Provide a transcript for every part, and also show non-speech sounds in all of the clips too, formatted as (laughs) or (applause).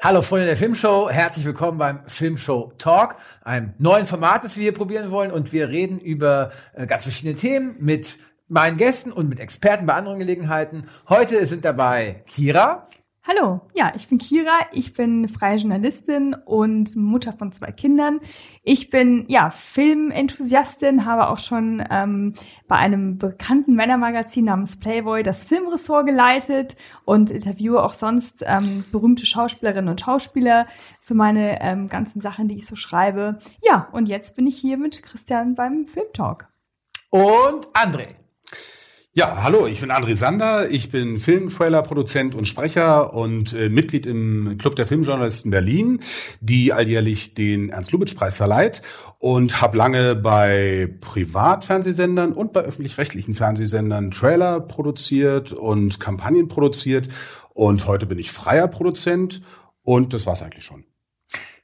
Hallo Freunde der Filmshow, herzlich willkommen beim Filmshow Talk, einem neuen Format, das wir hier probieren wollen und wir reden über äh, ganz verschiedene Themen mit meinen Gästen und mit Experten bei anderen Gelegenheiten. Heute sind dabei Kira. Hallo, ja, ich bin Kira, ich bin freie Journalistin und Mutter von zwei Kindern. Ich bin ja Filmenthusiastin, habe auch schon ähm, bei einem bekannten Männermagazin namens Playboy das Filmressort geleitet und interviewe auch sonst ähm, berühmte Schauspielerinnen und Schauspieler für meine ähm, ganzen Sachen, die ich so schreibe. Ja, und jetzt bin ich hier mit Christian beim Filmtalk. Und André. Ja, hallo, ich bin André Sander, ich bin Filmtrailer-Produzent und Sprecher und äh, Mitglied im Club der Filmjournalisten Berlin, die alljährlich den Ernst-Lubitsch-Preis verleiht und habe lange bei Privatfernsehsendern und bei öffentlich-rechtlichen Fernsehsendern Trailer produziert und Kampagnen produziert und heute bin ich freier Produzent und das war's eigentlich schon.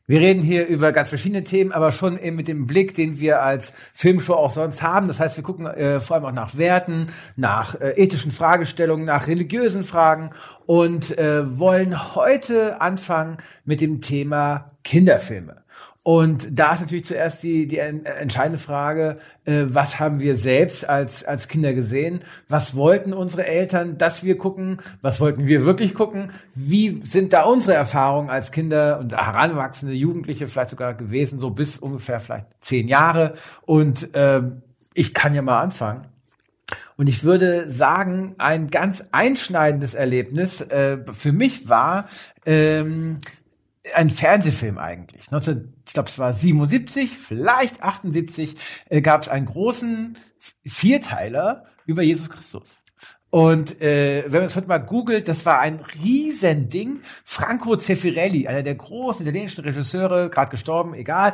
Wir reden hier über ganz verschiedene Themen, aber schon eben mit dem Blick, den wir als Filmshow auch sonst haben. Das heißt, wir gucken äh, vor allem auch nach Werten, nach äh, ethischen Fragestellungen, nach religiösen Fragen und äh, wollen heute anfangen mit dem Thema Kinderfilme. Und da ist natürlich zuerst die, die entscheidende Frage, äh, was haben wir selbst als, als Kinder gesehen? Was wollten unsere Eltern, dass wir gucken? Was wollten wir wirklich gucken? Wie sind da unsere Erfahrungen als Kinder und heranwachsende Jugendliche vielleicht sogar gewesen, so bis ungefähr vielleicht zehn Jahre? Und äh, ich kann ja mal anfangen. Und ich würde sagen, ein ganz einschneidendes Erlebnis äh, für mich war, ähm, ein Fernsehfilm eigentlich. 19, ich glaube, es war 77, vielleicht 78, äh, gab es einen großen Vierteiler über Jesus Christus. Und äh, wenn man es heute mal googelt, das war ein Riesending. Franco Zeffirelli, einer der großen italienischen Regisseure, gerade gestorben, egal,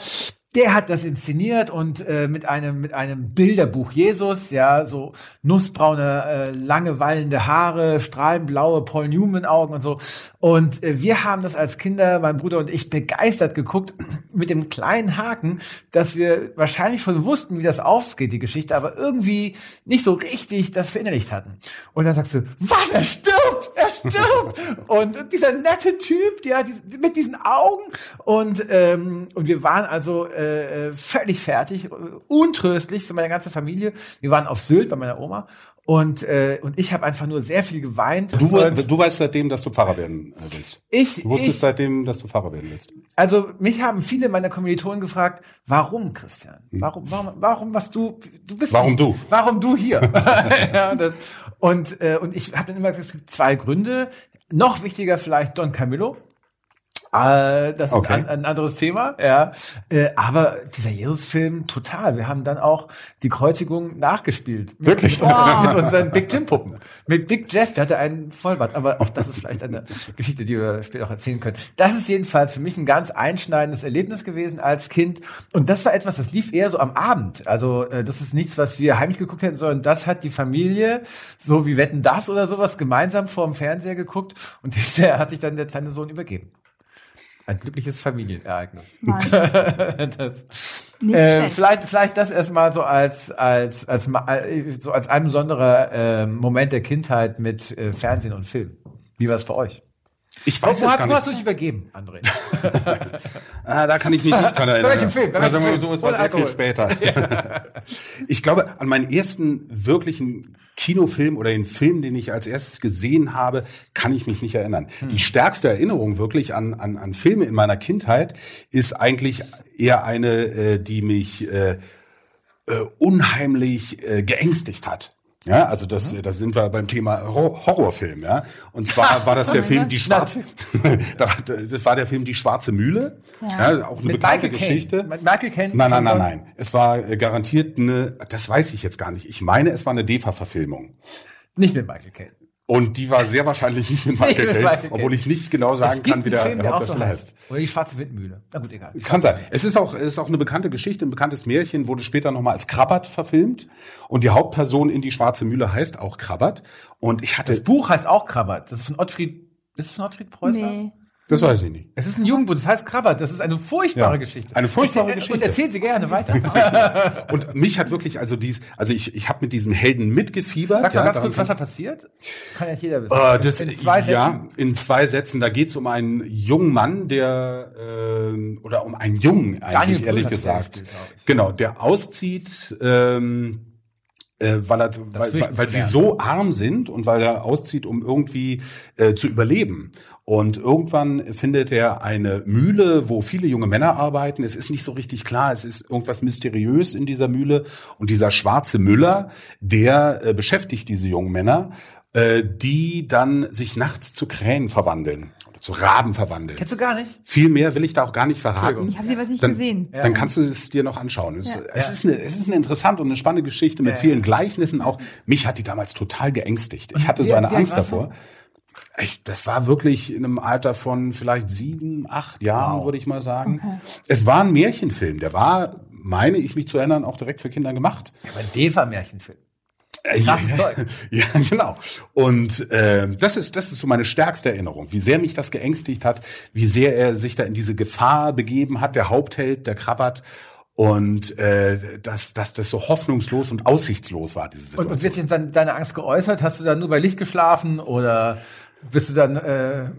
der hat das inszeniert und äh, mit einem mit einem Bilderbuch Jesus, ja, so nussbraune, äh, lange wallende Haare, strahlenblaue Paul Newman Augen und so. Und äh, wir haben das als Kinder, mein Bruder und ich, begeistert geguckt (clears throat) mit dem kleinen Haken, dass wir wahrscheinlich schon wussten, wie das ausgeht, die Geschichte, aber irgendwie nicht so richtig das verinnerlicht hatten. Und dann sagst du, was, er stirbt, er stirbt. (laughs) und dieser nette Typ, ja, mit diesen Augen und ähm, und wir waren also äh, äh, völlig fertig, untröstlich für meine ganze Familie. Wir waren auf Sylt bei meiner Oma und, äh, und ich habe einfach nur sehr viel geweint. Du, du weißt seitdem, dass du Pfarrer werden äh, willst. Ich du wusstest ich, seitdem, dass du Pfarrer werden willst. Also mich haben viele meiner Kommilitonen gefragt, warum Christian? Hm. Warum, warum, warum was du? Du bist warum nicht, du? Warum du hier? (laughs) (laughs) ja, das, und und ich habe dann immer gesagt, es gibt zwei Gründe. Noch wichtiger vielleicht Don Camillo. Äh, das okay. ist ein, ein, anderes Thema, ja. Äh, aber dieser Jesus-Film, total. Wir haben dann auch die Kreuzigung nachgespielt. Wirklich? Mit, wow. mit (laughs) unseren Big Jim-Puppen. Mit Big Jeff, der hatte einen Vollbart. Aber auch das ist vielleicht eine Geschichte, die wir später auch erzählen können. Das ist jedenfalls für mich ein ganz einschneidendes Erlebnis gewesen als Kind. Und das war etwas, das lief eher so am Abend. Also äh, das ist nichts, was wir heimlich geguckt hätten, sondern das hat die Familie, so wie Wetten das oder sowas, gemeinsam vor dem Fernseher geguckt. Und (laughs) der hat sich dann der kleine Sohn übergeben. Ein glückliches Familienereignis. (laughs) das, äh, vielleicht, vielleicht das erstmal so als, als, als, so als ein besonderer äh, Moment der Kindheit mit äh, Fernsehen und Film. Wie war es bei euch? Ich weiß wo, es gar wo nicht. hast du dich übergeben, André? (laughs) ah, da kann ich mich nicht dran erinnern. Bei welchem Film? Bei also, welchem so, es war sehr viel später. (laughs) (laughs) ich glaube, an meinen ersten wirklichen Kinofilm oder den Film, den ich als erstes gesehen habe, kann ich mich nicht erinnern. Hm. Die stärkste Erinnerung wirklich an, an, an Filme in meiner Kindheit ist eigentlich eher eine, äh, die mich äh, äh, unheimlich äh, geängstigt hat. Ja, also das, mhm. da sind wir beim Thema Horrorfilm, ja. Und zwar war das (laughs) der Film Die Schwarze, (laughs) das war der Film Die Schwarze Mühle, ja, ja auch eine Mit bekannte Michael Geschichte. Kane. Michael Kane. Nein, nein, nein, nein. Es war äh, garantiert eine, das weiß ich jetzt gar nicht. Ich meine, es war eine DEFA-Verfilmung. Nicht mit Michael Kane. Und die war sehr wahrscheinlich nicht mit Michael, Caine, obwohl ich nicht genau sagen kann, wie der, Film, der Hauptdarsteller so heißt. Oder die Schwarze Windmühle. Na gut, egal. Kann sein. Es ist auch, es ist auch eine bekannte Geschichte, ein bekanntes Märchen, wurde später nochmal als Krabbert verfilmt. Und die Hauptperson in die Schwarze Mühle heißt auch Krabbert. Und ich hatte. Das Buch heißt auch Krabbert. Das ist von Ottfried, ist es von Ottfried Preußer? Nee. Das weiß ich nicht. Es ist ein Jugendbuch, das heißt Krabbert. Das ist eine furchtbare Ja, Geschichte. eine furchtbare Erzähl- Geschichte. Und erzählen Sie gerne (laughs) weiter. Und mich hat wirklich, also dies, also ich, ich habe mit diesem Helden mitgefiebert. Sagst du ja, ganz kurz, was da passiert? Kann ja jeder wissen. Äh, das, In zwei ja, Sätzen. in zwei Sätzen. Da geht es um einen jungen Mann, der ähm, oder um einen Jungen eigentlich Daniel ehrlich ja gesagt, ich. genau, der auszieht, ähm, äh, weil, er, weil, weil, weil sie so arm sind und weil er auszieht, um irgendwie äh, zu überleben. Und irgendwann findet er eine Mühle, wo viele junge Männer arbeiten. Es ist nicht so richtig klar, es ist irgendwas mysteriös in dieser Mühle. Und dieser schwarze Müller, der äh, beschäftigt diese jungen Männer, äh, die dann sich nachts zu Krähen verwandeln zu Raben verwandeln. Kennst du gar nicht? Viel mehr will ich da auch gar nicht verraten. Ich habe sie aber nicht Dann, gesehen. dann kannst du es dir noch anschauen. Es, Ja. es, Ja. ist eine, es ist eine interessante und eine spannende Geschichte mit Ja. vielen Gleichnissen. Auch mich hat die damals total geängstigt. Ich hatte so eine Angst davor. Ich, das war wirklich in einem Alter von vielleicht sieben, acht Jahren, würde ich mal sagen. Okay. Es war ein Märchenfilm. Der war, meine ich mich zu erinnern, auch direkt für Kinder gemacht. Aber Deva-Märchenfilm. Äh, Krasses Zeug. (laughs) Ja, genau. Und äh, das ist das ist so meine stärkste Erinnerung, wie sehr mich das geängstigt hat, wie sehr er sich da in diese Gefahr begeben hat, der Hauptheld, der Krabbert. Und äh, dass, dass das so hoffnungslos und aussichtslos war, diese Situation. und wird dann deine Angst geäußert? Hast du dann nur bei Licht geschlafen oder bist du dann äh,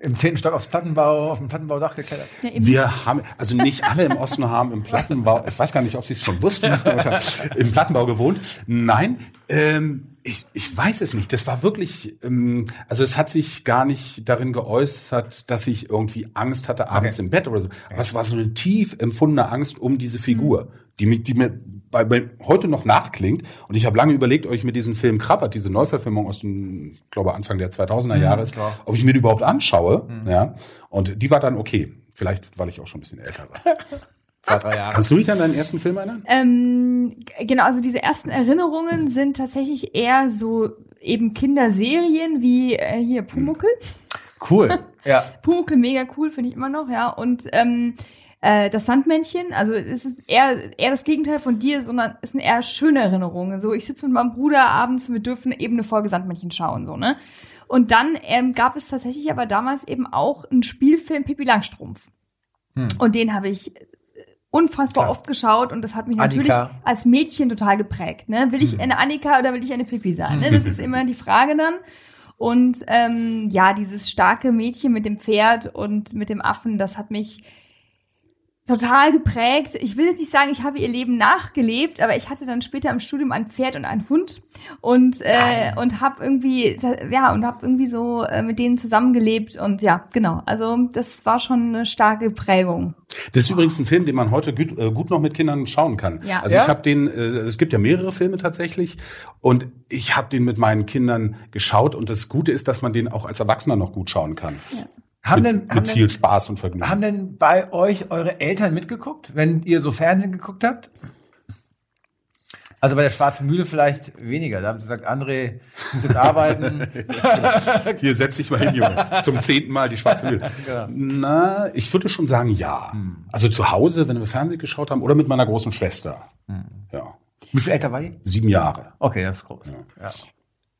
im zehnten Stock aufs Plattenbau, auf dem Plattenbaudach geklettert? Ja. Wir haben, also nicht alle im Osten haben im Plattenbau, ich weiß gar nicht, ob sie es schon wussten, (laughs) im Plattenbau gewohnt. Nein, ähm, ich, ich weiß es nicht. Das war wirklich, ähm, also es hat sich gar nicht darin geäußert, dass ich irgendwie Angst hatte abends Okay. im Bett oder so. Aber es war so eine tief empfundene Angst um diese Figur, die, mir- die mir bei, bei heute noch nachklingt. Und ich habe lange überlegt, euch mit diesem Film Krabbert, diese Neuverfilmung aus dem, ich glaube Anfang der 2000er Jahre ist, klar. ob ich mir die überhaupt anschaue. Ja. Und die war dann okay. Vielleicht, weil ich auch schon ein bisschen älter war. (laughs) Zwei, drei Jahre. Kannst du dich an deinen ersten Film erinnern? Ähm, genau, also diese ersten Erinnerungen sind tatsächlich eher so eben Kinderserien wie äh, hier Pumuckel. Cool. Ja. (laughs) Pumuckel mega cool, finde ich immer noch, ja. Und ähm, äh, das Sandmännchen, also es ist eher, eher das Gegenteil von dir, sondern es sind eher schöne Erinnerungen. So, ich sitze mit meinem Bruder abends, wir dürfen eben eine Folge Sandmännchen schauen, so, ne? Und dann ähm, gab es tatsächlich aber damals eben auch einen Spielfilm Pippi Langstrumpf. Hm. Und den habe ich äh, unfassbar Klar. oft geschaut und das hat mich Annika. natürlich als Mädchen total geprägt. Ne? Will ich Hm. eine Annika oder will ich eine Pippi sein? Ne? Das ist (laughs) immer die Frage dann. Und ähm, ja, dieses starke Mädchen mit dem Pferd und mit dem Affen, das hat mich total geprägt. Ich will jetzt nicht sagen, ich habe ihr Leben nachgelebt, aber ich hatte dann später im Studium ein Pferd und einen Hund und äh, und habe irgendwie ja und habe irgendwie so äh, mit denen zusammengelebt und ja genau. Also das war schon eine starke Prägung. Das ist übrigens ein Film, den man heute gut, äh, gut noch mit Kindern schauen kann. Ja. Also Ja? ich habe den, äh, es gibt ja mehrere Filme tatsächlich und ich habe den mit meinen Kindern geschaut und das Gute ist, dass man den auch als Erwachsener noch gut schauen kann. Haben mit, denn, mit haben, viel denn, Spaß und Vergnügen. haben denn bei euch eure Eltern mitgeguckt, wenn ihr so Fernsehen geguckt habt? Also bei der Schwarzen Mühle vielleicht weniger. Da haben sie gesagt, André, du musst jetzt arbeiten. (laughs) Hier setz dich mal hin, Junge. Zum zehnten Mal die schwarze Mühle. (laughs) Genau. Na, ich würde schon sagen, ja. Also zu Hause, wenn wir Fernsehen geschaut haben, oder mit meiner großen Schwester. Ja. Wie viel älter war ihr? Sieben Jahre. Okay, das ist groß. Ja.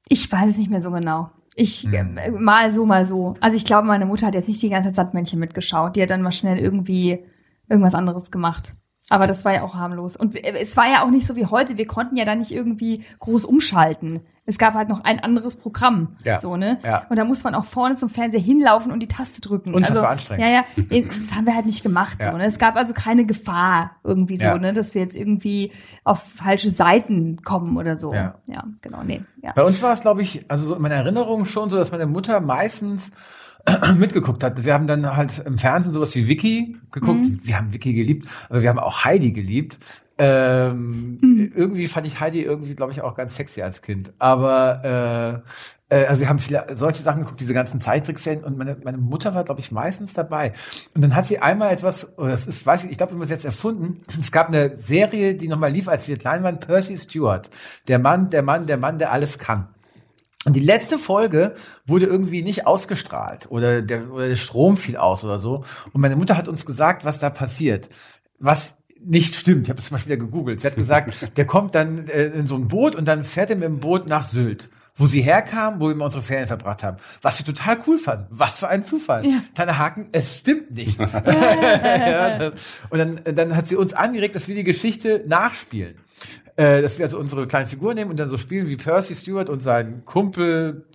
Ich weiß es nicht mehr so genau. Ich äh, mal so, mal so. Also ich glaube, meine Mutter hat jetzt nicht die ganze Zeit Sandmännchen mitgeschaut. Die hat dann mal schnell irgendwie irgendwas anderes gemacht. Aber das war ja auch harmlos. Und es war ja auch nicht so wie heute. Wir konnten ja da nicht irgendwie groß umschalten. Es gab halt noch ein anderes Programm. Ja. So, ne? Ja. Und da muss man auch vorne zum Fernseher hinlaufen und die Taste drücken. Unfassbar also, anstrengend. Ja, ja. äh, Das haben wir halt nicht gemacht. Ja. So, ne? Es gab also keine Gefahr irgendwie so, Ja. ne? Dass wir jetzt irgendwie auf falsche Seiten kommen oder so. Ja. ja genau. Nee. Ja. Bei uns war es, glaube ich, also so in meiner Erinnerung schon so, dass meine Mutter meistens (clears throat) mitgeguckt hat. Wir haben dann halt im Fernsehen sowas wie Vicky geguckt. Wir haben Vicky geliebt, aber wir haben auch Heidi geliebt. Ähm, Irgendwie fand ich Heidi irgendwie, glaube ich, auch ganz sexy als Kind. Aber äh, äh, also wir haben viele solche Sachen geguckt, diese ganzen Zeichentrickfilme und meine, meine Mutter war, glaube ich, meistens dabei. Und dann hat sie einmal etwas, oder das ist, weiß ich, ich glaube, wir haben es jetzt erfunden. Es gab eine Serie, die nochmal lief, als wir klein waren, Percy Stewart. Der Mann, der Mann, der Mann, der alles kann. Und die letzte Folge wurde irgendwie nicht ausgestrahlt oder der, oder der Strom fiel aus oder so. Und meine Mutter hat uns gesagt, was da passiert. Was nicht stimmt. Ich habe es zum Beispiel wieder gegoogelt. Sie hat gesagt, (laughs) der kommt dann äh, in so ein Boot und dann fährt er mit dem Boot nach Sylt. wo sie herkamen, wo wir immer unsere Ferien verbracht haben. Was wir total cool fanden. Was für ein Zufall. Ja. Kleiner Haken, es stimmt nicht. (laughs) (laughs) ja, das, und dann, dann hat sie uns angeregt, dass wir die Geschichte nachspielen. Äh, dass wir also unsere kleinen Figuren nehmen und dann so spielen wie Percy Stewart und sein Kumpel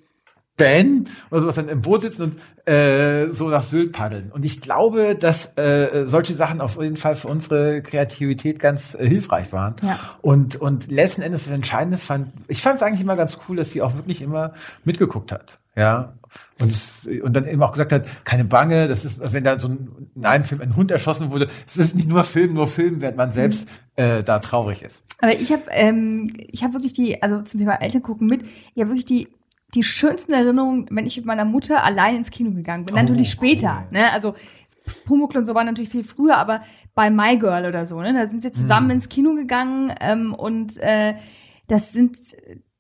Ben oder sowas dann im Boot sitzen und äh, so nach Sylt paddeln. Und ich glaube, dass äh, solche Sachen auf jeden Fall für unsere Kreativität ganz äh, hilfreich waren. Ja. Und, und letzten Endes das Entscheidende fand, ich fand es eigentlich immer ganz cool, dass die auch wirklich immer mitgeguckt hat. Ja. Und, es, und dann eben auch gesagt hat, keine Bange, das ist, wenn da so ein, in einem Film ein Hund erschossen wurde, es ist nicht nur Film, nur Film, während man selbst äh, da traurig ist. Aber ich habe ähm, ich habe wirklich die, also zum Thema Eltern gucken mit, ich habe wirklich die die schönsten Erinnerungen, wenn ich mit meiner Mutter allein ins Kino gegangen bin. Oh, natürlich später, cool. ne? Also Pumuckl und so war natürlich viel früher, aber bei My Girl oder so, ne? Da sind wir zusammen Hm. ins Kino gegangen ähm, und äh, das sind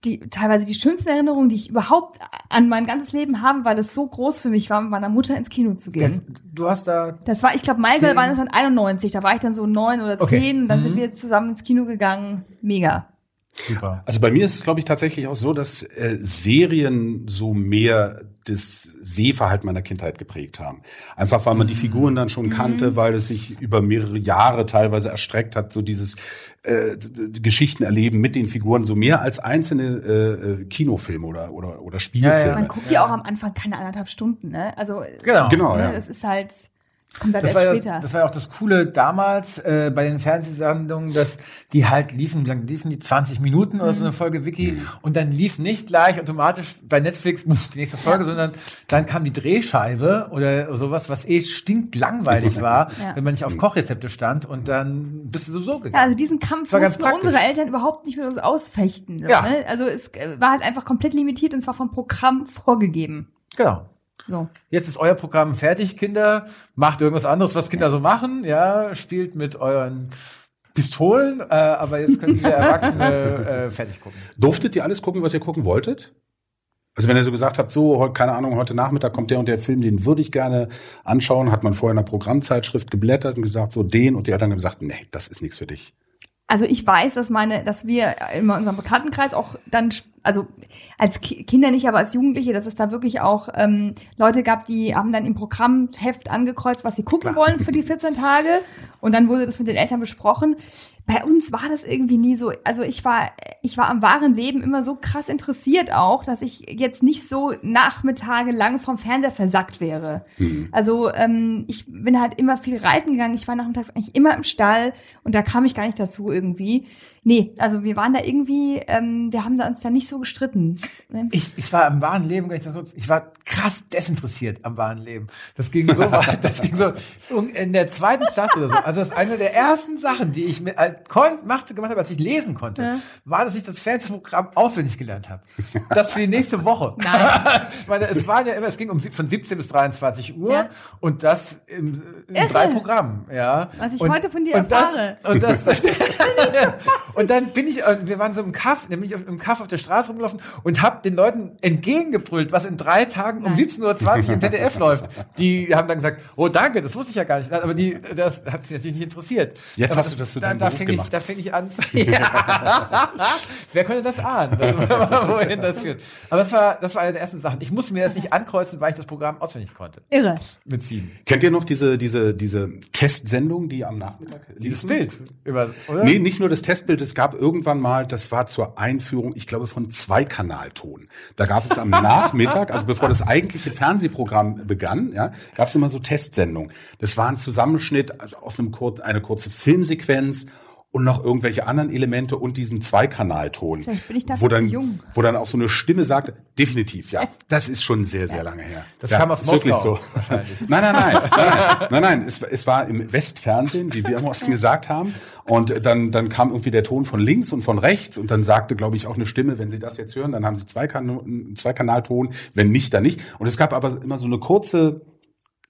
die teilweise die schönsten Erinnerungen, die ich überhaupt an mein ganzes Leben habe, weil es so groß für mich war, mit meiner Mutter ins Kino zu gehen. Du hast da Das war, ich glaube, Zehn. war das dann 91, da war ich dann so neun oder Okay. zehn und dann Mhm. sind wir zusammen ins Kino gegangen. Mega. super. Also bei mir ist es, glaube ich, tatsächlich auch so, dass äh, Serien so mehr das Sehverhalten meiner Kindheit geprägt haben. Einfach weil man die Figuren dann schon kannte, weil es sich über mehrere Jahre teilweise erstreckt hat, so dieses äh, Geschichten erleben mit den Figuren, so mehr als einzelne äh, äh, Kinofilme oder, oder, oder Spielfilme. Man guckt ja auch am Anfang keine anderthalb Stunden, ne? Also Genau. Genau, ne, ja. es ist halt Das erst war, ja, später. das war ja auch das Coole damals äh, bei den Fernsehsendungen, dass die halt liefen, wie lange liefen die 20 Minuten oder Mhm. so eine Folge Wiki und dann lief nicht gleich automatisch bei Netflix die nächste Folge, sondern dann kam die Drehscheibe oder sowas, was eh stinklangweilig war, Ja. wenn man nicht auf Kochrezepte stand und dann bist du sowieso gegangen. ja, also diesen Kampf war ganz mussten unsere Eltern überhaupt nicht mit uns ausfechten. Ja. Ne? Also es äh, war halt einfach komplett limitiert und zwar vom Programm vorgegeben. Genau. So. Jetzt ist euer Programm fertig, Kinder. Macht irgendwas anderes, was Kinder so machen. Ja, spielt mit euren Pistolen, äh, aber jetzt können wir Erwachsene (laughs) äh, fertig gucken. Durftet ihr alles gucken, was ihr gucken wolltet? Also wenn ihr so gesagt habt, so, keine Ahnung, heute Nachmittag kommt der und der Film, den würde ich gerne anschauen, hat man vorher in einer Programmzeitschrift geblättert und gesagt, so den und die Eltern haben gesagt, nee, das ist nichts für dich. Also ich weiß, dass meine, dass wir in unserem Bekanntenkreis auch dann, also als Ki Kinder nicht, aber als Jugendliche, dass es da wirklich auch ähm, Leute gab, die haben dann im Programmheft angekreuzt, was sie gucken wollen für die 14 Tage. Und dann wurde das mit den Eltern besprochen. Bei uns war das irgendwie nie so. Also ich war, ich war am wahren Leben immer so krass interessiert auch, dass ich jetzt nicht so Nachmittage lang vom Fernseher versackt wäre. Also ähm, ich bin halt immer viel reiten gegangen. Ich war nachmittags eigentlich immer im Stall und da kam ich gar nicht dazu irgendwie. Nee, also wir waren da irgendwie, ähm, wir haben da uns da nicht so gestritten. Ne? Ich, ich war im wahren Leben, ich das kurz, ich war krass desinteressiert am wahren Leben. Das ging so weit, (laughs) das ging so in der zweiten Klasse oder so. Also das ist eine der ersten Sachen, die ich mit, äh, machte, gemacht habe, als ich lesen konnte, Ja. war, dass ich das Fernsehprogramm auswendig gelernt habe. Das für die nächste Woche. Nein. (laughs) ich meine, es war ja immer, es ging um von 17 bis 23 Uhr Ja. und das in, in Irre. drei Programmen, ja. Was ich und, heute von dir und das, erfahre. Und das, (laughs) und dann bin ich, äh, wir waren so im Kaff, nämlich im Kaff auf der Straße rumgelaufen und habe den Leuten entgegengebrüllt, was in drei Tagen um Nein. 17.20 Uhr im ZDF (laughs) läuft. Die haben dann gesagt, oh danke, das wusste ich ja gar nicht. Aber die, das hat sie natürlich nicht interessiert. Jetzt Aber hast du das zu da, deinem da Beruf fing ich, gemacht. Da fing ich an. (laughs) (laughs) Ja. Wer könnte das ahnen, dass, wohin das führt? Aber das war, das war eine der ersten Sachen. Ich musste mir das nicht ankreuzen, weil ich das Programm auswendig konnte. Irre. Mit sieben. Kennt ihr noch diese, diese, diese Testsendung, die am Nachmittag Dieses liefen? Bild, über, oder? Nee, nicht nur das Testbild. Es gab irgendwann mal, das war zur Einführung, ich glaube, von Zweikanalton. Da gab es am (laughs) Nachmittag, also bevor das eigentliche Fernsehprogramm begann, ja, gab es immer so Testsendungen. Das war ein Zusammenschnitt also aus einem kur eine kurze Filmsequenz und noch irgendwelche anderen Elemente und diesem Zweikanalton. Vielleicht bin ich dafür wo dann, jung. Wo dann auch so eine Stimme sagte, definitiv, ja, das ist schon sehr, sehr lange her. Das ja, kam aus ist wirklich Moskau, so. Nein, (laughs) nein, nein, nein, nein, nein, nein. Es, es war im Westfernsehen, wie wir im Osten gesagt haben. Und dann, dann kam irgendwie der Ton von links und von rechts und dann sagte, glaube ich, auch eine Stimme, wenn Sie das jetzt hören, dann haben Sie zwei kan Zweikanalton, wenn nicht, dann nicht. Und es gab aber immer so eine kurze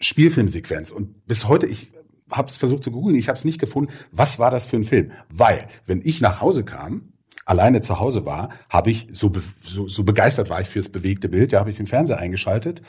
Spielfilmsequenz. Und bis heute, ich habe es versucht zu googeln, ich habe es nicht gefunden, was war das für ein Film? Weil, wenn ich nach Hause kam, alleine zu Hause war, habe ich, so, so, so begeistert war ich fürs bewegte Bild, ja, habe ich den Fernseher eingeschaltet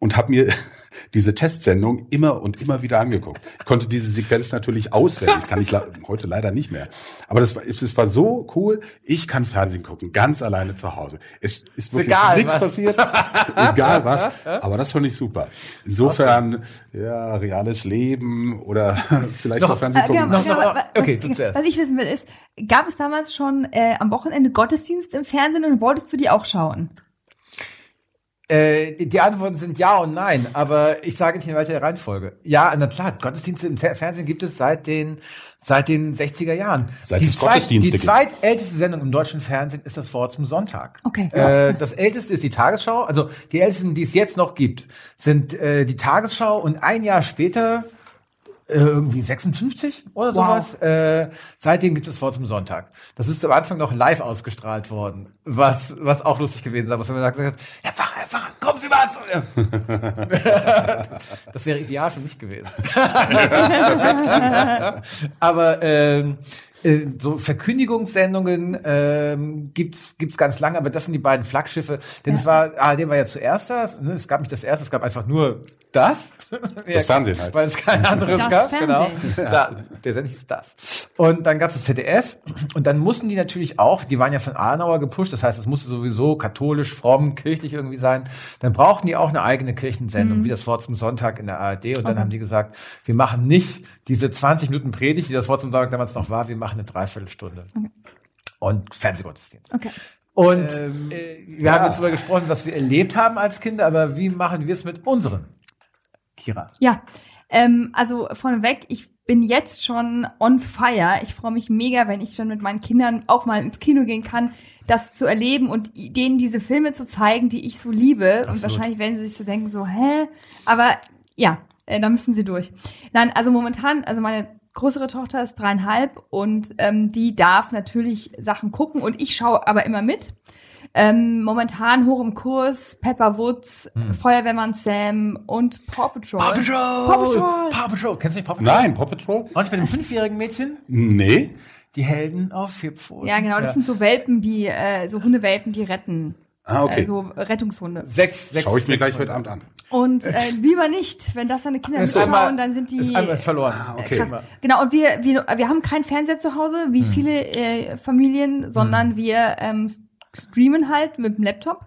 und habe mir (laughs) diese Testsendung immer und immer wieder angeguckt. Ich konnte diese Sequenz natürlich auswendig, kann ich heute leider nicht mehr. Aber das war, es war so cool. Ich kann Fernsehen gucken, ganz alleine zu Hause. Es ist wirklich egal, nichts was. passiert, (laughs) egal was. Aber das fand ich super. Insofern, okay. ja, reales Leben oder (laughs) vielleicht noch, Fernsehen gucken. Äh, genau, genau, noch, okay, was, was ich wissen will ist, gab es damals schon äh, am Wochenende Gottesdienst im Fernsehen und wolltest du die auch schauen? Äh, die Antworten sind ja und nein, aber ich sage nicht in welcher Reihenfolge. Ja, na klar, Gottesdienste im Fernsehen gibt es seit den seit den 60er Jahren. Seit die es Gottesdienste Die zweitälteste Sendung im deutschen Fernsehen ist das Wort zum Sonntag. Okay. Äh, das älteste ist die Tagesschau. Also die ältesten, die es jetzt noch gibt, sind äh, die Tagesschau und ein Jahr später äh, irgendwie 56 oder sowas. Wow. Äh, seitdem gibt es Wort zum Sonntag. Das ist am Anfang noch live ausgestrahlt worden, was was auch lustig gewesen ist. Aber wenn man gesagt hat, Herr Pfarrer, Herr Pfarrer, kommen Sie mal zu (laughs) Das wäre ideal für mich gewesen. (laughs) Aber ähm, äh, so Verkündigungssendungen ähm, gibt's gibt's ganz lange, aber das sind die beiden Flaggschiffe. Denn ja. es war ARD war ja zuerst das. Ne? Es gab nicht das erste, es gab einfach nur das. Das Fernsehen halt. Weil es kein anderes das gab. Genau. Fernsehen. Genau. Da, der Sender hieß das. Und dann gab es das ZDF und dann mussten die natürlich auch, die waren ja von Adenauer gepusht, das heißt, es musste sowieso katholisch, fromm, kirchlich irgendwie sein. Dann brauchten die auch eine eigene Kirchensendung, mhm. wie das Wort zum Sonntag in der ARD. Und okay. dann haben die gesagt, wir machen nicht diese 20 Minuten Predigt, die das Wort zum Sonntag damals noch war, wir machen eine Dreiviertelstunde. Okay. Und Fernsehgottesdienst. Okay. Und ähm, äh, wir ja. haben jetzt darüber gesprochen, was wir erlebt haben als Kinder, aber wie machen wir es mit unseren? Kira. Ja, ähm, also vorneweg, ich bin jetzt schon on fire. Ich freue mich mega, wenn ich schon mit meinen Kindern auch mal ins Kino gehen kann, das zu erleben und denen diese Filme zu zeigen, die ich so liebe. Absolut. Und wahrscheinlich werden sie sich so denken, so, hä? Aber ja, äh, da müssen sie durch. Nein, also momentan, also meine größere Tochter ist dreieinhalb und ähm, die darf natürlich Sachen gucken und ich schaue aber immer mit. Ähm, momentan hoch im Kurs Pepper Woods, hm. Feuerwehrmann Sam und Paw Patrol. Paw Patrol! Paw Patrol! Paw Patrol! Kennst du nicht Paw Patrol? Nein, Paw Patrol. Und ich bin einem fünfjährigen Mädchen? Nee. Die Helden auf vier Pfoten. Ja, genau, das ja. sind so Welpen, die, äh, so Hundewelpen, die retten. Ah, okay. Äh, so Rettungshunde. Sechs, sechs. Schau ich mir gleich heute Abend an. Und äh, (laughs) lieber nicht, wenn das deine Kinder mitschauen, dann sind die ist einmal verloren. Ah, okay. Genau, und wir, wir, wir haben keinen Fernseher zu Hause, wie hm. viele äh, Familien, sondern hm. wir ähm, streamen halt mit dem Laptop.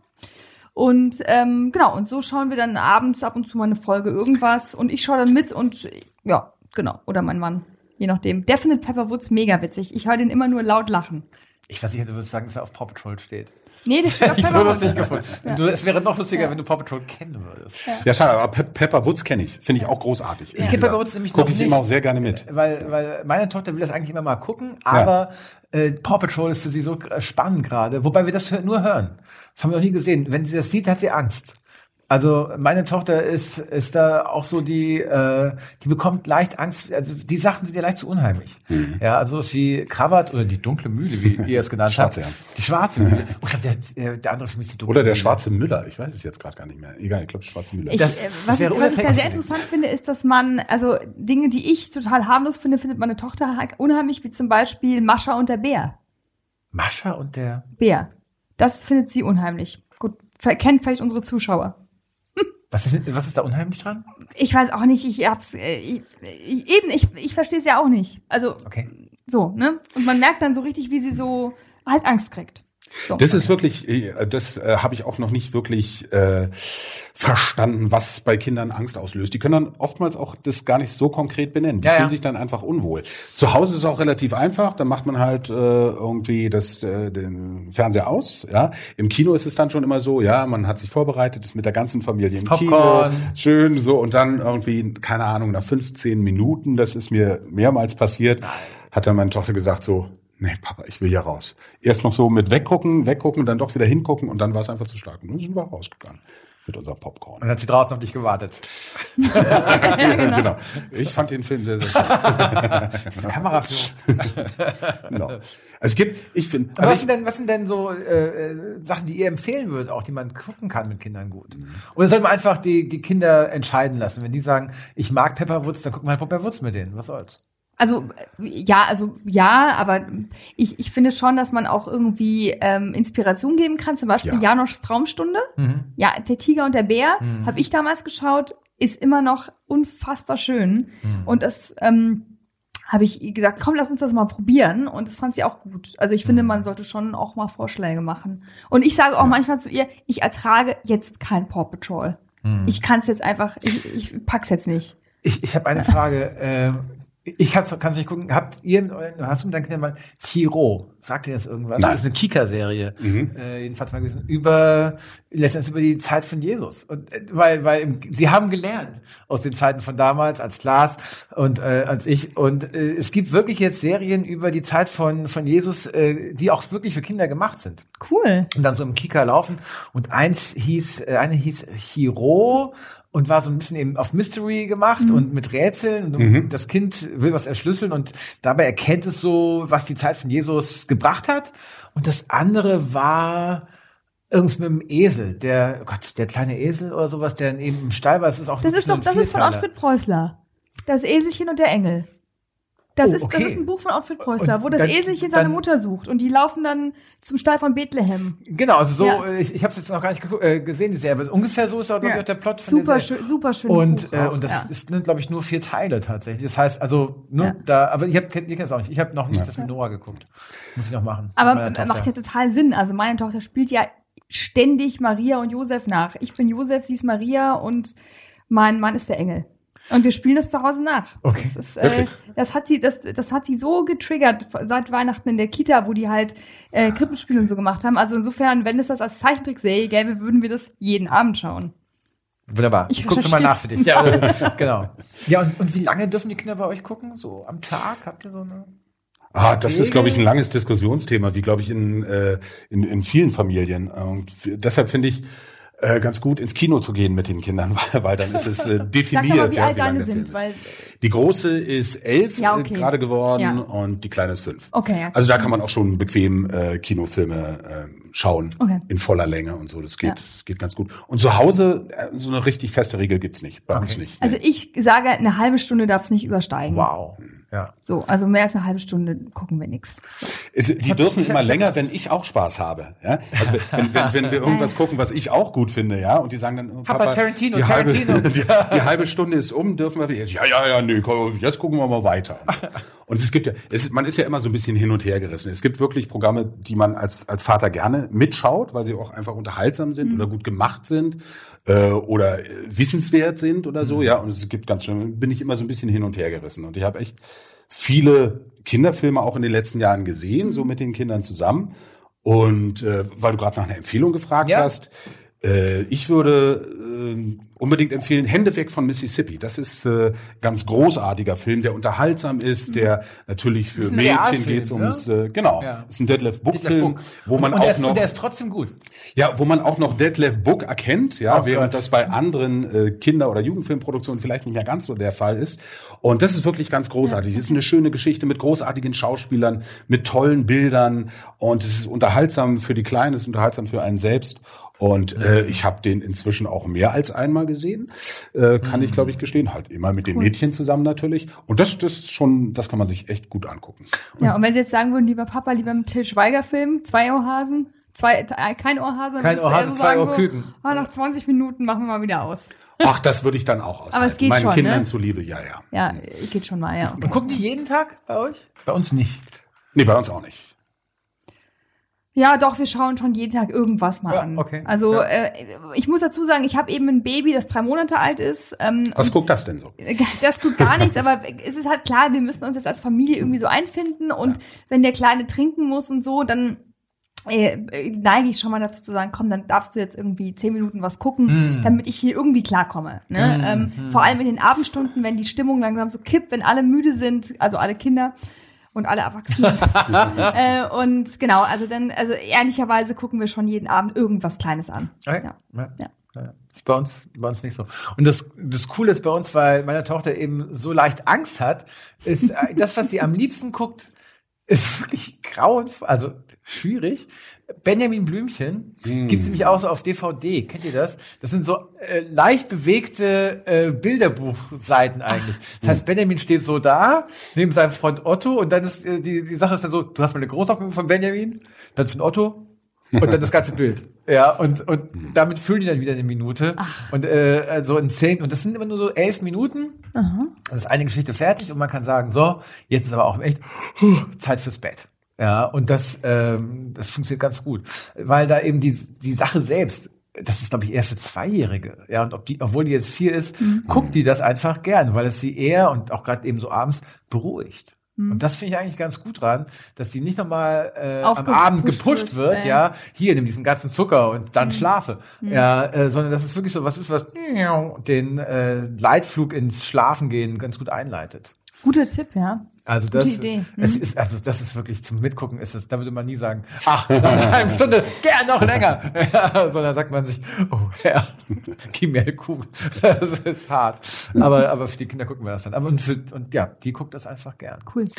Und ähm, genau, und so schauen wir dann abends ab und zu mal eine Folge irgendwas und ich schaue dann mit und ja, genau. Oder mein Mann, je nachdem. Der findet Pepper Woods mega witzig. Ich höre den immer nur laut lachen. Ich weiß nicht, du würdest sagen, dass er auf Paw Patrol steht. Nee, das (laughs) ist ich so lustig gefunden. Ja. Du, es wäre noch lustiger, ja. wenn du Paw Patrol kennen würdest. Ja, ja schade, aber Pe Pepper Woods kenne ich. Finde ich auch großartig. Ich kenne Pepper Woods nämlich Guck noch ich nicht. immer auch sehr gerne mit. Weil, weil meine Tochter will das eigentlich immer mal gucken, aber äh, Paw Patrol ist für sie so spannend gerade. Wobei wir das nur hören. Das haben wir noch nie gesehen. Wenn sie das sieht, hat sie Angst. Also meine Tochter ist ist da auch so die äh, die bekommt leicht Angst. Also die Sachen sind ja leicht zu unheimlich. Mhm. Ja, also wie Krabat oder die dunkle Mühle, wie ihr es genannt habt. Ja. Die schwarze Mühle. (laughs) Oh, ich glaube, der, der andere für mich ist die dunkle Oder der Mühle. schwarze Müller. Ich weiß es jetzt gerade gar nicht mehr. Egal, ich glaube schwarze Müller. Ich, das, äh, was, das ich, was ich da sehr interessant finde, ist, dass man also Dinge, die ich total harmlos finde, findet meine Tochter unheimlich, wie zum Beispiel Mascha und der Bär. Mascha und der Bär. Das findet sie unheimlich. Gut, kennt vielleicht unsere Zuschauer. Was ist, was ist da unheimlich dran? Ich weiß auch nicht, ich hab's, äh, ich, ich, eben, ich, ich verstehe es ja auch nicht. Also, okay. so, ne? Und man merkt dann so richtig, wie sie so halt Angst kriegt. Das ist wirklich, äh, das äh, habe ich auch noch nicht wirklich äh, verstanden, was bei Kindern Angst auslöst. Die können dann oftmals auch das gar nicht so konkret benennen. Die ja, fühlen ja. sich dann einfach unwohl. Zu Hause ist es auch relativ einfach. Dann macht man halt äh, irgendwie das, äh, den Fernseher aus. Ja, im Kino ist es dann schon immer so. Ja, man hat sich vorbereitet, ist mit der ganzen Familie im Popcorn. Kino, schön so und dann irgendwie keine Ahnung nach 15 Minuten. Das ist mir mehrmals passiert. Hat dann meine Tochter gesagt so nee, Papa, ich will ja raus. Erst noch so mit weggucken, weggucken, dann doch wieder hingucken und dann war es einfach zu stark. Und dann sind wir rausgegangen mit unserem Popcorn. Und dann hat sie draußen auf dich gewartet. genau. (laughs) genau. Ich fand den Film sehr, sehr schön. (laughs) das ist Kameraführung. genau. Also es gibt, ich finde. Also was, sind denn, was sind denn so äh, äh, Sachen, die ihr empfehlen würdet, auch die man gucken kann mit Kindern gut? Mhm. Oder soll man einfach die, die Kinder entscheiden lassen? Wenn die sagen, ich mag Pepperwoods, dann gucken wir halt Pepperwoods mit denen. Was soll's? Also ja, also ja, aber ich, ich finde schon, dass man auch irgendwie ähm, Inspiration geben kann. Zum Beispiel Ja. Janoschs Traumstunde. Mhm. Ja, der Tiger und der Bär Mhm. habe ich damals geschaut, ist immer noch unfassbar schön. Mhm. Und das ähm, habe ich gesagt, komm, lass uns das mal probieren. Und das fand sie auch gut. Also ich finde, Mhm. man sollte schon auch mal Vorschläge machen. Und ich sage auch Ja. manchmal zu ihr, ich ertrage jetzt kein Paw Patrol. Mhm. Ich kann es jetzt einfach, ich, ich pack's jetzt nicht. Ich, ich habe eine Frage. äh, ich kann's, kann's nicht gucken. Habt ihr, in euren- hast du mit deinen Kindern mal Chiro? Sagt ihr das irgendwas? Nein. Das ist eine Kika-Serie. Mhm. Äh, jedenfalls mal gewesen. Über, letztendlich über die Zeit von Jesus. Und, äh, weil, weil im- sie haben gelernt aus den Zeiten von damals, als Lars und äh, als ich. Und äh, es gibt wirklich jetzt Serien über die Zeit von, von Jesus, äh, die auch wirklich für Kinder gemacht sind Cool. und dann so im Kika laufen. Und eins hieß, äh, eine hieß Chiro und war so ein bisschen eben auf Mystery gemacht und mit Rätseln. Und Mhm. das Kind will was erschlüsseln und dabei erkennt es so, was die Zeit von Jesus gebracht hat. Und das andere war irgendwas mit dem Esel, der, oh Gott, der kleine Esel oder sowas, der eben im Stall war. Das ist auch Das ist doch, das ist von Vierteiler. Ottfried Preußler. Das Eselchen und der Engel. Das, Oh, ist, okay. das ist ein Buch von Ottfried Preußler, wo das dann- Eselchen seine dann- Mutter sucht und die laufen dann zum Stall von Bethlehem. Genau, also so, Ja. äh, ich, ich habe es jetzt noch gar nicht geguckt, äh, gesehen, die Serie. aber Ungefähr so ist auch, glaube ich, Ja. auch der Plot von Super der Serie. schön, super schön. Und, äh, und das ja. ist, glaube ich, nur vier Teile tatsächlich. Das heißt, also, nur Ja. da, aber ihr, habt, ihr kennt es auch nicht. Ich habe noch nicht Ja. das mit Noah geguckt. Muss ich noch machen. Aber macht ja total Sinn. Also meine Tochter spielt ja ständig Maria und Josef nach. Ich bin Josef, sie ist Maria und mein Mann ist der Engel. Und wir spielen das zu Hause nach. Okay. Das, ist, äh, das hat sie, das, das hat sie so getriggert seit Weihnachten in der Kita, wo die halt äh, Krippenspiele und so gemacht haben. Also insofern, wenn es das als Zeichentrickserie gäbe, würden wir das jeden Abend schauen. Wunderbar. Ich Ich gucke mal nach für dich. Ja, (laughs) genau. Ja, und, und wie lange dürfen die Kinder bei euch gucken? So am Tag? Habt ihr so eine? Ah, das ist, glaube ich, ein langes Diskussionsthema, wie, glaube ich, in, äh, in, in vielen Familien. Und deshalb finde ich äh, ganz gut, ins Kino zu gehen mit den Kindern, (laughs) weil, weil dann ist es äh, definiert. mal, wie ja, alt lang deine der Film sind, ist. weil Die große ist elf Ja, äh, okay. gerade geworden Ja. und die kleine ist fünf. Okay, ja. Also da kann man auch schon bequem äh, Kinofilme äh, schauen Okay. in voller Länge und so. Das geht, Ja. das geht ganz gut. Und zu Hause äh, so eine richtig feste Regel gibt's nicht. Bei uns Okay. nicht. also ich sage, eine halbe Stunde darf es nicht übersteigen. Wow. Ja. So, also mehr als eine halbe Stunde gucken wir nichts. Die dürfen immer (laughs) länger, wenn ich auch Spaß habe. Ja? Also wenn, wenn, wenn wir irgendwas gucken, was ich auch gut finde, ja, und die sagen dann, oh, Papa, Tarantino, die halbe, Tarantino. (laughs) die, die halbe Stunde ist um, dürfen wir wieder. Ja, ja, ja, nee, komm, jetzt gucken wir mal weiter. Und es gibt ja, es, man ist ja immer so ein bisschen hin und her gerissen. Es gibt wirklich Programme, die man als als Vater gerne mitschaut, weil sie auch einfach unterhaltsam sind oder gut gemacht sind äh, oder äh, wissenswert sind oder so. Ja, und es gibt ganz schön, bin ich immer so ein bisschen hin und her gerissen. Und ich habe echt viele Kinderfilme auch in den letzten Jahren gesehen, so mit den Kindern zusammen. Und äh, weil du gerade nach einer Empfehlung gefragt Ja. hast, äh, ich würde äh, unbedingt empfehlen Hände weg von Mississippi. Das ist äh, ganz großartiger Film, der unterhaltsam ist, der natürlich für Mädchen geht ums ne? äh, genau, Ja. ist ein Detlef Book Film, Book. wo man und, und auch ist, noch Und der ist trotzdem gut. ja, wo man auch noch Detlef Book erkennt, ja, Oh während Gott. das bei anderen äh, Kinder- oder Jugendfilmproduktionen vielleicht nicht mehr ganz so der Fall ist. Und das ist wirklich ganz großartig. Es ist eine schöne Geschichte mit großartigen Schauspielern, mit tollen Bildern und es ist unterhaltsam für die Kleinen, es ist unterhaltsam für einen selbst. Und äh, ich habe den inzwischen auch mehr als einmal gesehen, äh, kann ich glaube ich gestehen, halt immer mit den Mädchen zusammen natürlich. Und das, das ist schon, das kann man sich echt gut angucken. Ja, und wenn Sie jetzt sagen würden, lieber Papa, lieber einen Till Schweiger-Film, zwei Ohrhasen, zwei, äh, kein Ohrhase, dann Kein würdest du eher Ohrhase, zwei Ohrküken. ah, nach 20 Minuten machen wir mal wieder aus. Ach, das würde ich dann auch aushalten. Aber es geht Meinen schon, Kindern ne? zuliebe, ja, ja. Ja, geht schon mal, ja. Und gucken die jeden Tag bei euch? Bei uns nicht. Nee, bei uns auch nicht. Ja, doch, wir schauen schon jeden Tag irgendwas mal Ja, an. okay. Also Ja. äh, ich muss dazu sagen, ich habe eben ein Baby, das drei Monate alt ist. Ähm, Was guckt das denn so? (laughs) Das tut gar nichts, aber es ist halt klar, wir müssen uns jetzt als Familie irgendwie so einfinden und wenn der Kleine trinken muss und so, dann äh, neige ich schon mal dazu zu sagen, komm, dann darfst du jetzt irgendwie zehn Minuten was gucken, Mm. damit ich hier irgendwie klarkomme. Ne? Mm, ähm, Vor allem in den Abendstunden, wenn die Stimmung langsam so kippt, wenn alle müde sind, also alle Kinder und alle Erwachsenen. (laughs) (laughs) äh, und genau, also dann, also ehrlicherweise gucken wir schon jeden Abend irgendwas Kleines an. Okay. Ja. Ja. Ja. Ja. Das ist bei uns, bei uns nicht so. Und das, das Coole ist bei uns, weil meine Tochter eben so leicht Angst hat, ist äh, das, was sie am liebsten guckt, ist wirklich grauenvoll. Also schwierig. Benjamin Blümchen gibt's nämlich auch so auf DVD. Kennt ihr das? Das sind so äh, leicht bewegte äh, Bilderbuchseiten eigentlich. Das heißt, Benjamin steht so da, neben seinem Freund Otto und dann ist äh, die, die Sache ist dann so, du hast mal eine Großaufnahme von Benjamin, dann ist ein Otto und dann das ganze (laughs) Bild. Ja, und, und damit füllen die dann wieder eine Minute. Und äh, so in zehn, und das sind immer nur so elf Minuten. Dann ist eine Geschichte fertig und man kann sagen, so, jetzt ist aber auch echt Zeit fürs Bett. Ja, und das, ähm, das funktioniert ganz gut. Weil da eben die, die Sache selbst, das ist, glaube ich, eher für Zweijährige. Ja, und ob die, obwohl die jetzt vier ist, guckt die das einfach gern, weil es sie eher und auch gerade eben so abends beruhigt. Und das finde ich eigentlich ganz gut dran, dass die nicht nochmal äh, am Abend gepusht wird, wird, äh. ja, hier nimm diesen ganzen Zucker und dann schlafe. Ja, äh, sondern das ist wirklich so was ist, was den äh, Leitflug ins Schlafen gehen ganz gut einleitet. Guter Tipp, ja. Also das, Idee. es ist, also das ist wirklich zum Mitgucken ist es, da würde man nie sagen, ach, nach einer Stunde, gern noch länger, (laughs) ja, sondern sagt man sich, oh Herr, gib mir eine Kugel. Das ist hart. Aber, aber für die Kinder gucken wir das dann. Aber und, für, und ja, die guckt das einfach gern. Cool.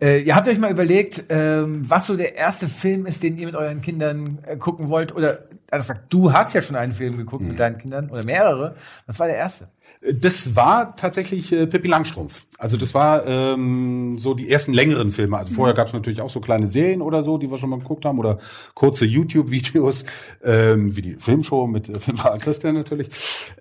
Äh, ihr habt euch mal überlegt, ähm, was so der erste Film ist, den ihr mit euren Kindern äh, gucken wollt? Oder also sagt, du hast ja schon einen Film geguckt mit deinen Kindern oder mehrere. Was war der erste? Das war tatsächlich äh, Pippi Langstrumpf. Also das war ähm, so die ersten längeren Filme. Also vorher gab es natürlich auch so kleine Serien oder so, die wir schon mal geguckt haben, oder kurze YouTube-Videos, ähm, wie die Filmshow mit äh, Filmfahrer Christian natürlich.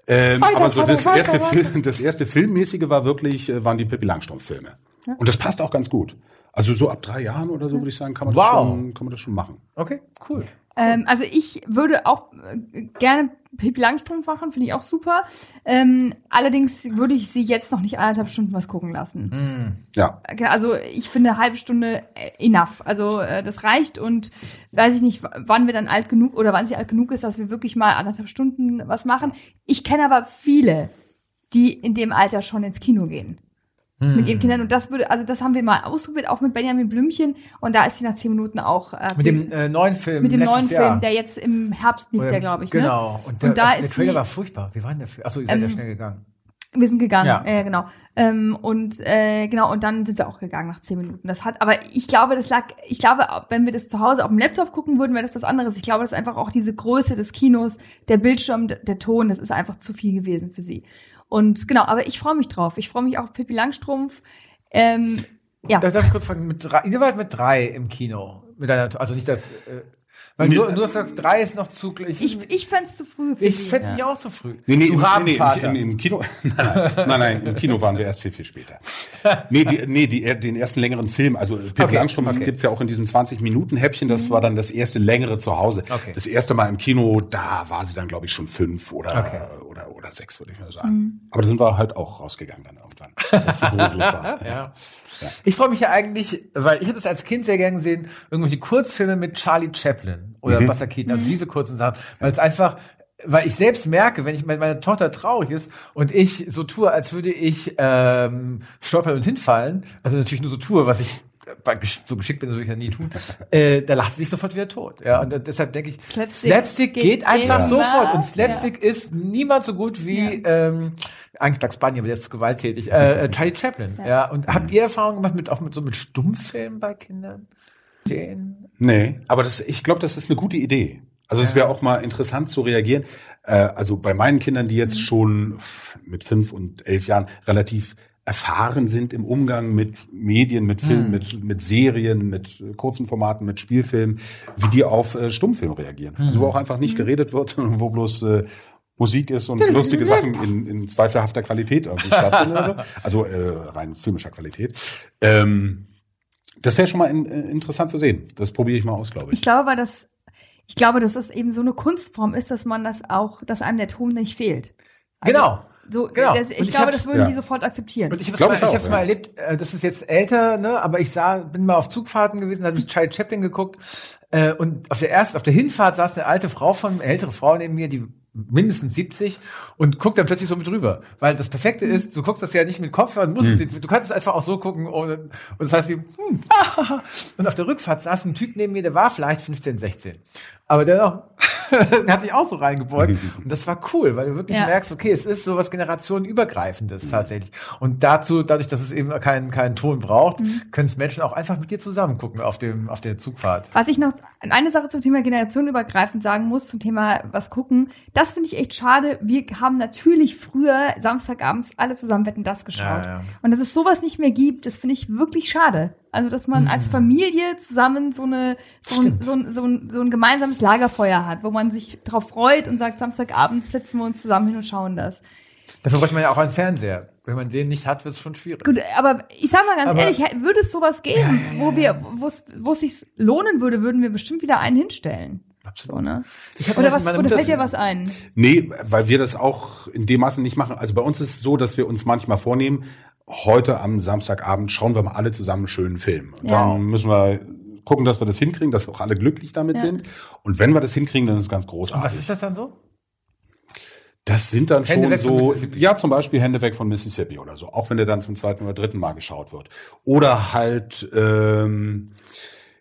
Ähm, Weiter, aber so weiter, das weiter, erste weiter. Film, (laughs) das erste Filmmäßige war wirklich, äh, waren die Pippi Langstrumpf-Filme. Und das passt auch ganz gut. Also so ab drei Jahren oder so würde ich sagen, kann man, das, Wow. schon, kann man das schon machen. Okay, cool. Ähm, also ich würde auch äh, gerne Pippi Langstrumpf machen, finde ich auch super. Ähm, allerdings würde ich sie jetzt noch nicht anderthalb Stunden was gucken lassen. Ja. Okay, Also ich finde eine halbe Stunde äh, enough. Also äh, das reicht und weiß ich nicht, wann wir dann alt genug oder wann sie alt genug ist, dass wir wirklich mal anderthalb Stunden was machen. Ich kenne aber viele, die in dem Alter schon ins Kino gehen. Mit ihren Kindern. Und das würde, also das haben wir mal ausprobiert, auch mit Benjamin Blümchen. Und da ist sie nach zehn Minuten auch äh, Mit dem äh, neuen Film. mit dem neuen Jahr. Film, der jetzt im Herbst liegt, der glaube ich. Ne? Genau. Und, der, Und da der ist Trailer sie- war furchtbar. Wie war denn der Film? Achso, ihr seid ja Ähm, schnell gegangen. Wir sind gegangen, Ja. äh, genau. Ähm, und äh, genau, und dann sind wir auch gegangen nach zehn Minuten. Das hat, aber ich glaube, das lag, ich glaube, wenn wir das zu Hause auf dem Laptop gucken würden, wäre das was anderes. Ich glaube, das ist einfach auch diese Größe des Kinos, der Bildschirm, der Ton, das ist einfach zu viel gewesen für sie. Und genau, aber ich freue mich drauf. Ich freue mich auch auf Pippi Langstrumpf. Ähm, ja, Darf, darf ich kurz fragen, mit drei, ihr wart mit drei im Kino. Mit deiner, also nicht das, äh, weil Nee, du, du hast gesagt, drei ist noch zu, ich, ich, ich fände zu früh. für ich sie. fände mich auch zu früh. Nee, nee, du im, nee, im, im, Kino. (laughs) Nein, nein, im Kino waren wir erst viel, viel später. Nee, die, nee die, den ersten längeren Film, also Pippi Okay, Langstrumpf okay. gibt's ja auch in diesen 20-Minuten-Häppchen, das war dann das erste längere zu Hause. Okay. Das erste Mal im Kino, da war sie dann, glaube ich, schon fünf oder, Okay. oder, oder sechs, würde ich mal sagen. Aber da sind wir halt auch rausgegangen dann irgendwann, (laughs) war. Ja. Ich freue mich ja eigentlich, weil ich habe das als Kind sehr gern gesehen, irgendwelche Kurzfilme mit Charlie Chaplin oder Mhm. Buster Keaton, also diese kurzen Sachen, weil es einfach weil ich selbst merke, wenn ich wenn meine Tochter traurig ist und ich so tue, als würde ich ähm, stolpern und hinfallen, also natürlich nur so tue, was ich so geschickt bin, das würde ich ja nie tun, äh, da lacht sie sich sofort wieder tot. Ja, und deshalb denke ich, Slapstick Slapstick, geht, geht einfach immer. sofort. Und Slapstick ist niemand so gut wie ähm, eigentlich Bugs Bunny, aber der ist zu gewalttätig. Äh, äh, Charlie Chaplin. Ja. Und habt ihr Erfahrungen gemacht mit auch mit so mit Stummfilmen bei Kindern? Den? Nee, aber das, ich glaube, das ist eine gute Idee. Also es wäre auch mal interessant zu reagieren. Äh, also bei meinen Kindern, die jetzt schon pff, mit fünf und elf Jahren relativ erfahren sind im Umgang mit Medien, mit Filmen, mit, mit Serien, mit kurzen Formaten, mit Spielfilmen, wie die auf äh, Stummfilm reagieren. Also wo auch einfach nicht geredet wird, (laughs) wo bloß äh, Musik ist und lustige Sachen in, in zweifelhafter Qualität irgendwie (laughs) stattfinden oder so. Also äh, rein filmischer Qualität. Ähm, das wäre schon mal in, äh, interessant zu sehen. Das probiere ich mal aus, glaube Ich ich. glaube, weil das, ich glaube, dass das eben so eine Kunstform ist, dass man das auch, dass einem der Ton nicht fehlt. Also, Genau. So, Genau. das, Und ich, ich glaube, das würden ja. die sofort akzeptieren. Und ich habe es mal, ich ich auch, hab's ja. mal erlebt, äh, das ist jetzt älter, ne, aber ich sah, bin mal auf Zugfahrten gewesen, da habe ich Charlie Chaplin geguckt äh, und auf der ersten, auf der Hinfahrt saß eine alte Frau von, eine ältere Frau neben mir, die mindestens 70 und guckt dann plötzlich so mit rüber. Weil das Perfekte ist, du guckst das ja nicht mit Kopfhörern, musst es nicht, du kannst es einfach auch so gucken ohne, und das heißt, sie, hm, (laughs) und auf der Rückfahrt saß ein Typ neben mir, der war vielleicht 15, 16. Aber (laughs) der hat sich auch so reingebeugt. (laughs) Und das war cool, weil du wirklich Ja. merkst, okay, es ist so was generationenübergreifendes tatsächlich. Und dazu, dadurch, dass es eben keinen keinen Ton braucht, können es Menschen auch einfach mit dir zusammen gucken auf dem auf der Zugfahrt. Was ich noch, eine Sache zum Thema generationenübergreifend sagen muss, zum Thema was gucken, das finde ich echt schade. Wir haben natürlich früher Samstagabends alle zusammen Wetten, das geschaut. Ja, ja. Und dass es sowas nicht mehr gibt, das finde ich wirklich schade. Also, dass man als Familie zusammen so eine, so ein, so ein, so ein, so ein gemeinsames Lagerfeuer hat, wo man sich drauf freut und sagt, Samstagabends setzen wir uns zusammen hin und schauen das. Dafür bräuchte man ja auch einen Fernseher. Wenn man den nicht hat, wird es schon schwierig. Gut, aber ich sag mal ganz Aber- ehrlich, würde es sowas geben, wo wir, wo es, wo es sich lohnen würde, würden wir bestimmt wieder einen hinstellen. Absolut. So, ne? Oder was, oder Mutter- fällt dir was ein? Nee, weil wir das auch in dem Maße nicht machen. Also bei uns ist es so, dass wir uns manchmal vornehmen, heute am Samstagabend schauen wir mal alle zusammen einen schönen Film. Und Ja. dann müssen wir gucken, dass wir das hinkriegen, dass auch alle glücklich damit Ja. sind. Und wenn wir das hinkriegen, dann ist es ganz Und großartig. was ist das dann so? Das sind dann Hände schon so, Mississippi. ja, zum Beispiel Hände weg von Mississippi oder so, auch wenn der dann zum zweiten oder dritten Mal geschaut wird. Oder halt, ähm,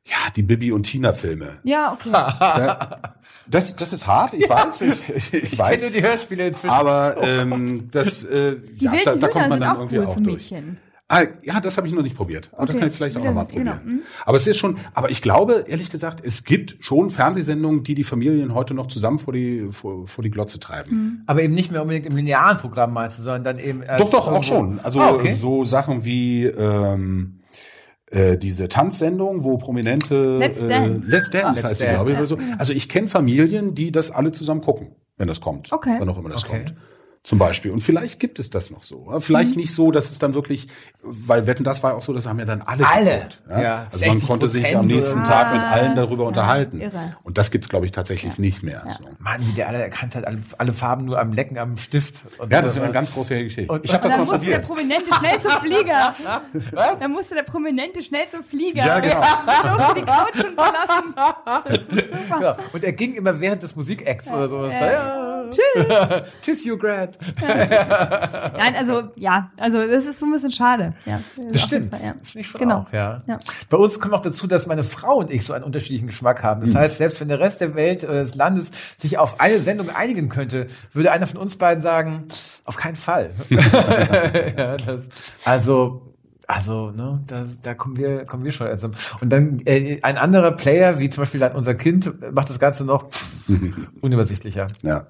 ja, die Bibi und Tina Filme. Ja, okay. Da, (laughs) das, das ist hart, ich weiß, (laughs) ich, ich, Ich weiß. kenne nur die Hörspiele inzwischen. Aber ähm, das, äh, Die ja, da, da kommt man dann auch irgendwie cool auch durch. Mädchen. Ah, ja, das habe ich noch nicht probiert. Aber das Okay. kann ich vielleicht auch Wieder- noch mal genau. probieren. Aber es ist schon, aber ich glaube, ehrlich gesagt, es gibt schon Fernsehsendungen, die die Familien heute noch zusammen vor die, vor, vor die Glotze treiben. aber eben nicht mehr unbedingt im linearen Programm meinst du, sondern dann eben Doch, doch, auch schon. Also Ah, okay. so Sachen wie ähm, äh, diese Tanzsendung, wo prominente Let's äh, Dance. Let's Dance Ah, heißt Let's sie, glaube ich, oder so. Also ich kenne Familien, die das alle zusammen gucken, wenn das kommt. Okay. Wann auch immer das Okay. kommt. Zum Beispiel. Und vielleicht gibt es das noch so. Vielleicht nicht so, dass es dann wirklich, weil Wetten, das war ja auch so, das haben ja dann alle Alle. geguckt. Ja, also man 60% konnte sich am nächsten oder- Tag mit allen darüber ja, unterhalten. irre. Und das gibt's glaube ich, tatsächlich nicht mehr. So. Mann, wie der alle erkannt hat, alle, alle Farben nur am Lecken am Stift. Und Ja, das ist eine ganz große Geschichte. Und- ich habe das dann mal musste der probiert. Prominente schnell zum Flieger. (laughs) Was? Dann musste der Prominente schnell zum Flieger. Ja, genau. Und (laughs) durfte die Couch schon verlassen. (laughs) Das ist super. Ja, und er ging immer während des Musikacts oder sowas. äh, da, (laughs) ja. Tschüss. Tschüss, Hugh Grant. Nein, also, ja, also, das ist so ein bisschen schade. Ja, Das stimmt. Fall, ja. Das finde ich schon Genau. auch, ja. Ja. Bei uns kommt noch dazu, dass meine Frau und ich so einen unterschiedlichen Geschmack haben. Mhm. Das heißt, selbst wenn der Rest der Welt, äh, des Landes sich auf eine Sendung einigen könnte, würde einer von uns beiden sagen, auf keinen Fall. (laughs) (laughs) ja, das, also, also, ne, da, da kommen wir, kommen wir schon. Also, und dann äh, ein anderer Player, wie zum Beispiel dann unser Kind, macht das Ganze noch pff, unübersichtlicher. Ja.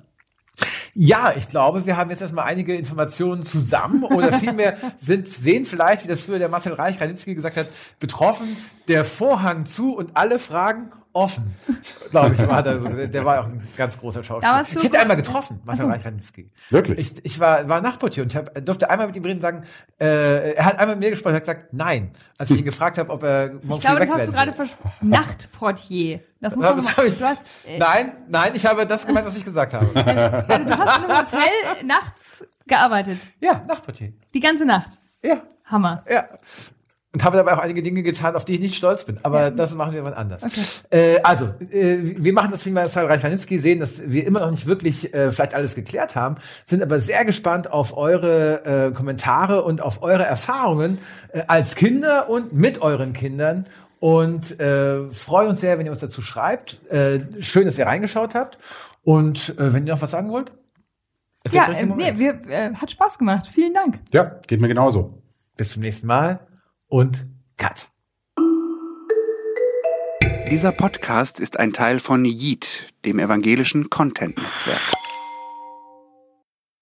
Ja, ich glaube, wir haben jetzt erstmal einige Informationen zusammen oder vielmehr (laughs) sind, sehen vielleicht, wie das früher der Marcel Reich-Ranitzky gesagt hat, betroffen, der Vorhang zu und alle Fragen offen. (laughs) Glaube ich, war der, so, der war auch ein ganz großer Schauspieler. Ich hätte einmal getroffen, Marcel. Reich-Ranitzky. Wirklich? Ich, ich war, war Nachportier und hab, durfte einmal mit ihm reden und sagen, äh, er hat einmal mit mir gesprochen, er hat gesagt, nein, als ich ihn gefragt habe, ob er morgen Ich glaube, das hast du gerade versprochen. Nachtportier. Das (laughs) muss Ja, das mal, ich- du hast, äh, Nein, nein, ich habe das gemeint, was ich gesagt habe. (laughs) also du hast in einem Hotel nachts gearbeitet. Ja, Nachtportier. Die ganze Nacht. Ja. Hammer. Ja. Und habe dabei auch einige Dinge getan, auf die ich nicht stolz bin. Aber das machen wir wann anders. Okay. Äh, also, äh, wir machen das, wie wir Marcel Reich-Ranitzky sehen, dass wir immer noch nicht wirklich äh, vielleicht alles geklärt haben, sind aber sehr gespannt auf eure äh, Kommentare und auf eure Erfahrungen äh, als Kinder und mit euren Kindern. Und äh, freuen uns sehr, wenn ihr uns dazu schreibt. Äh, schön, dass ihr reingeschaut habt. Und äh, wenn ihr noch was sagen wollt? ist Ja, nee, wir, äh, hat Spaß gemacht. Vielen Dank. Ja, geht mir genauso. Bis zum nächsten Mal und Cut. Dieser Podcast ist ein Teil von Yeet, dem evangelischen Content-Netzwerk.